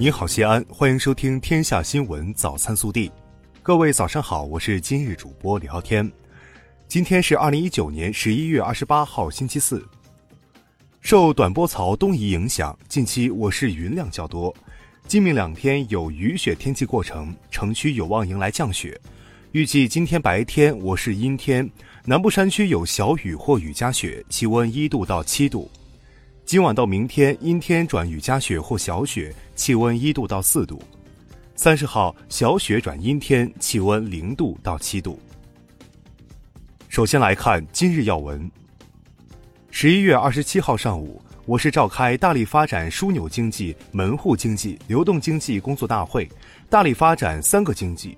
你好，西安，欢迎收听《天下新闻早餐速递》。各位早上好，我是今日主播李昊天。今天是二零一九年十一月二十八号，星期四。受短波槽东移影响，近期我市云量较多，今明两天有雨雪天气过程，城区有望迎来降雪。预计今天白天我市阴天，南部山区有小雨或雨夹雪，气温一度到七度。今晚到明天阴天转雨夹雪或小雪，气温一度到四度。三十号小雪转阴天，气温零度到七度。首先来看今日要闻。十一月二十七号上午，我市召开大力发展枢纽经济、门户经济、流动经济工作大会，大力发展三个经济，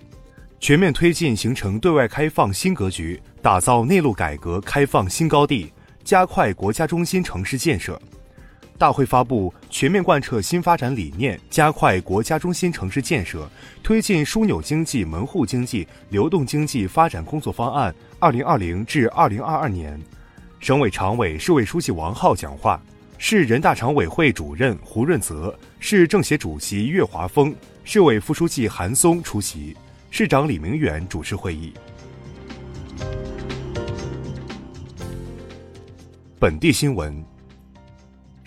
全面推进形成对外开放新格局，打造内陆改革开放新高地，加快国家中心城市建设。大会发布全面贯彻新发展理念，加快国家中心城市建设，推进枢纽经济、门户经济、流动经济发展工作方案（二零二零至二零二二年）。省委常委、市委书记王浩讲话，市人大常委会主任胡润泽、市政协主席岳华峰、市委副书记韩松出席，市长李明远主持会议。本地新闻。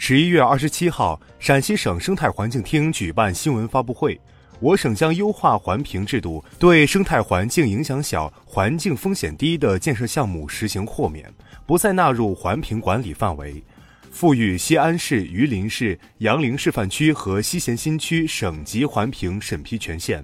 十一月二十七号，陕西省生态环境厅举办新闻发布会。我省将优化环评制度，对生态环境影响小、环境风险低的建设项目实行豁免，不再纳入环评管理范围。赋予西安市、榆林市、杨凌示范区和西咸新区省级环评审批权限。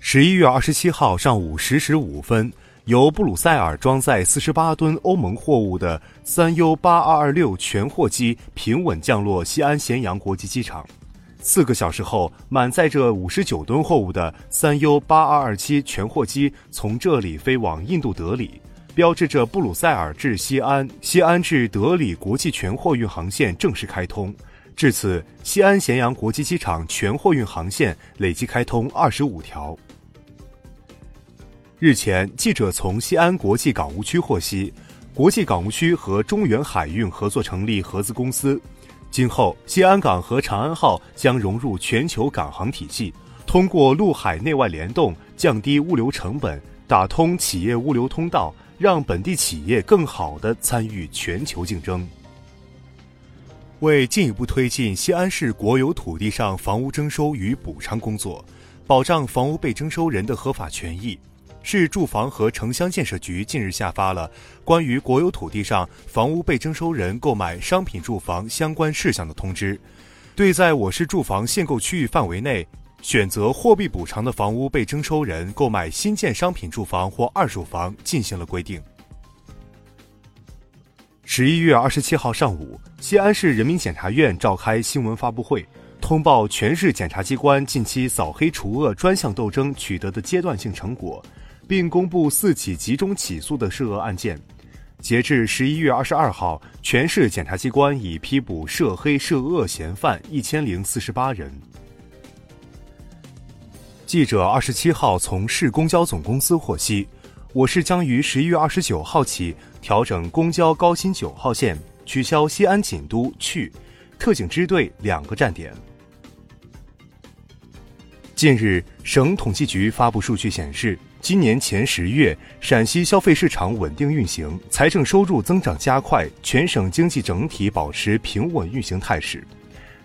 十一月二十七号上午十时五分。由布鲁塞尔装载四十八吨欧盟货物的三 U 八二二六全货机平稳降落西安咸阳国际机场。四个小时后，满载着五十九吨货物的三 U 八二二七全货机从这里飞往印度德里，标志着布鲁塞尔至西安、西安至德里国际全货运航线正式开通。至此，西安咸阳国际机场全货运航线累计开通二十五条。日前，记者从西安国际港务区获悉，国际港务区和中远海运合作成立合资公司，今后西安港和长安号将融入全球港航体系，通过陆海内外联动，降低物流成本，打通企业物流通道，让本地企业更好地参与全球竞争。为进一步推进西安市国有土地上房屋征收与补偿工作，保障房屋被征收人的合法权益。市住房和城乡建设局近日下发了关于国有土地上房屋被征收人购买商品住房相关事项的通知，对在我市住房限购区域范围内选择货币补偿的房屋被征收人购买新建商品住房或二手房进行了规定。十一月二十七号上午，西安市人民检察院召开新闻发布会，通报全市检察机关近期扫黑除恶专项斗争取得的阶段性成果。并公布四起集中起诉的涉恶案件。截至十一月二十二号，全市检察机关已批捕涉黑涉恶嫌犯一千零四十八人。记者二十七号从市公交总公司获悉，我市将于十一月二十九号起调整公交高新九号线，取消西安锦都去特警支队两个站点。近日，省统计局发布数据显示。今年前十月，陕西消费市场稳定运行，财政收入增长加快，全省经济整体保持平稳运行态势。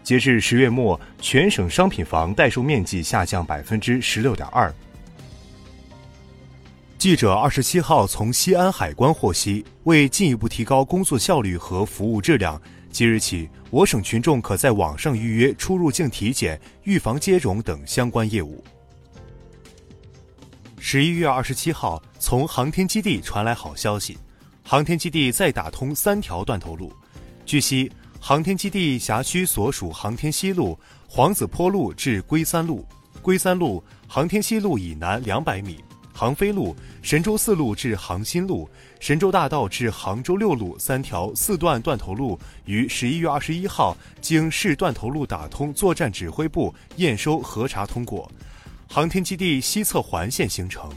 截至十月末，全省商品房待售面积下降百分之十六点二。记者二十七号从西安海关获悉，为进一步提高工作效率和服务质量，即日起，我省群众可在网上预约出入境体检、预防接种等相关业务。十一月二十七号，从航天基地传来好消息，航天基地再打通三条断头路。据悉，航天基地辖区所属航天西路、黄子坡路至龟三路、龟三路、航天西路以南两百米，航飞路、神舟四路至航新路、神舟大道至杭州六路三条四段断头路于十一月二十一号经市断头路打通作战指挥部验收核查通过。航天基地西侧环线形成。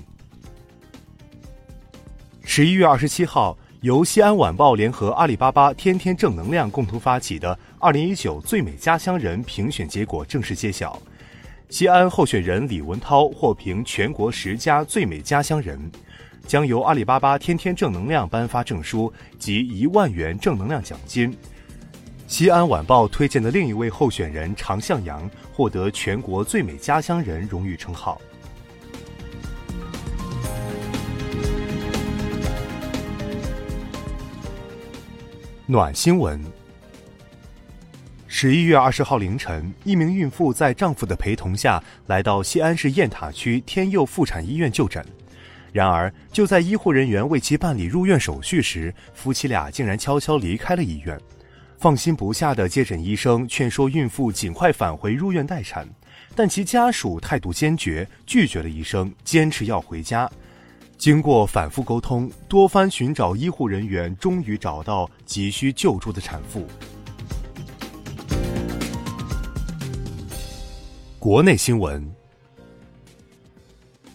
十一月二十七号，由西安晚报联合阿里巴巴天天正能量共同发起的二零一九最美家乡人评选结果正式揭晓，西安候选人李文涛获评全国十佳最美家乡人，将由阿里巴巴天天正能量颁发证书及一万元正能量奖金。西安晚报推荐的另一位候选人常向阳获得全国最美家乡人荣誉称号。暖新闻。十一月二十号凌晨，一名孕妇在丈夫的陪同下来到西安市雁塔区天佑妇产医院就诊。然而，就在医护人员为其办理入院手续时，夫妻俩竟然悄悄离开了医院。放心不下的接诊医生劝说孕妇尽快返回入院待产，但其家属态度坚决，拒绝了医生，坚持要回家。经过反复沟通，多番寻找，医护人员终于找到急需救助的产妇。国内新闻：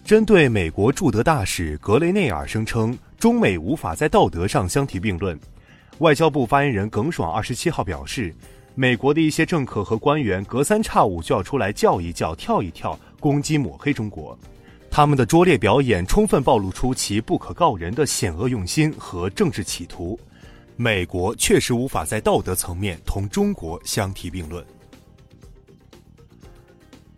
针对美国驻德大使格雷内尔声称中美无法在道德上相提并论，外交部发言人耿爽二十七号表示，美国的一些政客和官员隔三差五就要出来叫一叫、跳一跳，攻击抹黑中国。他们的拙劣表演充分暴露出其不可告人的险恶用心和政治企图。美国确实无法在道德层面同中国相提并论。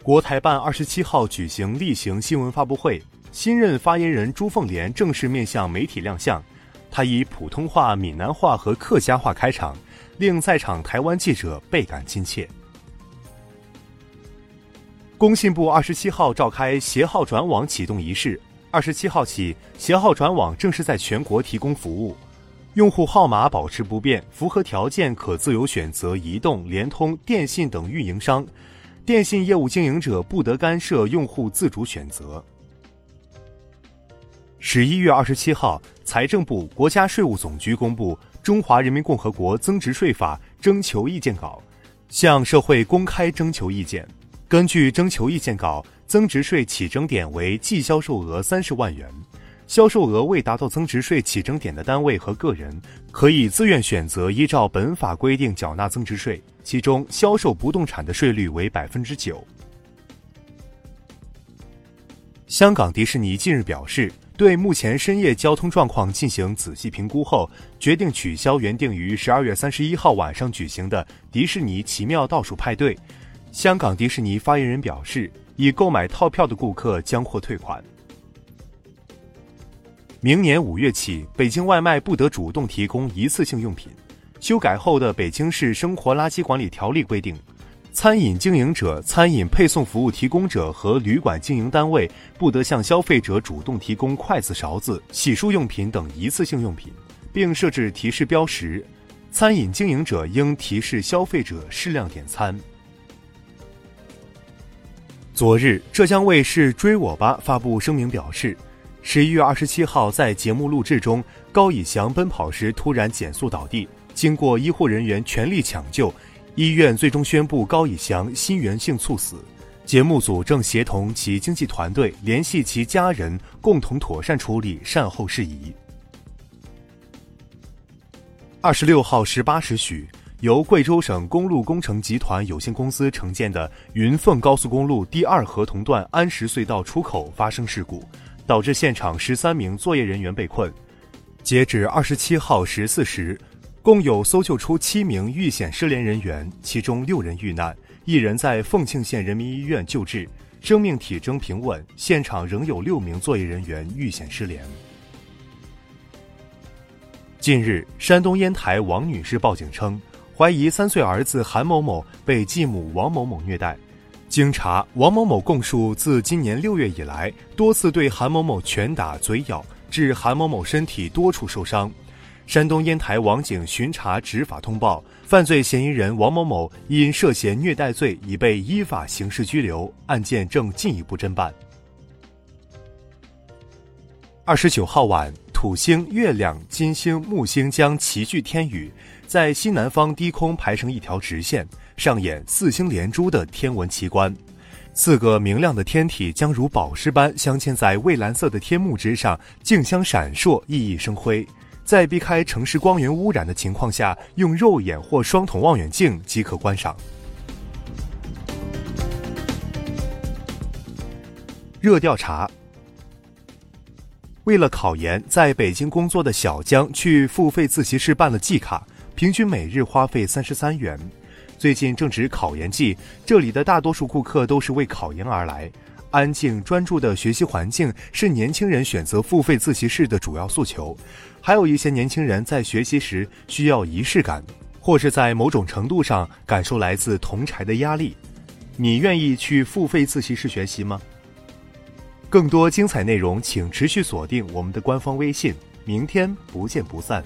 国台办二十七号举行例行新闻发布会，新任发言人朱凤莲正式面向媒体亮相。他以普通话、闽南话和客家话开场，令在场台湾记者倍感亲切。工信部二十七号召开携号转网启动仪式。二十七号起，携号转网正式在全国提供服务，用户号码保持不变，符合条件可自由选择移动、联通、电信等运营商，电信业务经营者不得干涉用户自主选择。十一月二十七号，财政部、国家税务总局公布《中华人民共和国增值税法》征求意见稿，向社会公开征求意见。根据征求意见稿，增值税起征点为计销售额三十万元，销售额未达到增值税起征点的单位和个人，可以自愿选择依照本法规定缴纳增值税。其中，销售不动产的税率为百分之九。香港迪士尼近日表示，对目前深夜交通状况进行仔细评估后，决定取消原定于十二月三十一号晚上举行的迪士尼奇妙倒数派对。香港迪士尼发言人表示，已购买套票的顾客将获退款。明年五月起，北京外卖不得主动提供一次性用品。修改后的《北京市生活垃圾管理条例》规定，餐饮经营者、餐饮配送服务提供者和旅馆经营单位不得向消费者主动提供筷子、勺子、洗漱用品等一次性用品，并设置提示标识。餐饮经营者应提示消费者适量点餐。昨日，浙江卫视《追我吧》发布声明表示，十一月二十七号在节目录制中，高以翔奔跑时突然减速倒地，经过医护人员全力抢救，医院最终宣布高以翔心源性猝死。节目组正协同其经纪团队联系其家人，共同妥善处理善后事宜。二十六号十八时许。由贵州省公路工程集团有限公司承建的云凤高速公路第二合同段安石隧道出口发生事故，导致现场十三名作业人员被困。截止二十七号十四时，共有搜救出七名遇险失联人员，其中六人遇难，一人在凤庆县人民医院救治，生命体征平稳。现场仍有六名作业人员遇险失联。近日，山东烟台王女士报警称。怀疑三岁儿子韩某某被继母王某某虐待，经查，王某某供述，自今年六月以来，多次对韩某某拳打嘴咬，致韩某某身体多处受伤。山东烟台网警巡查执法通报，犯罪嫌疑人王某某因涉嫌虐待罪已被依法刑事拘留，案件正进一步侦办。二十九号晚。土星、月亮、金星、木星将齐聚天宇，在西南方低空排成一条直线，上演四星连珠的天文奇观。四个明亮的天体将如宝石般镶嵌在蔚蓝色的天幕之上，竞相闪烁，熠熠生辉。在避开城市光源污染的情况下，用肉眼或双筒望远镜即可观赏。热调查：为了考研，在北京工作的小江去付费自习室办了季卡，平均每日花费三十三元。最近正值考研季，这里的大多数顾客都是为考研而来。安静专注的学习环境是年轻人选择付费自习室的主要诉求。还有一些年轻人在学习时需要仪式感，或是在某种程度上感受来自同柴的压力。你愿意去付费自习室学习吗？更多精彩内容，请持续锁定我们的官方微信。明天不见不散。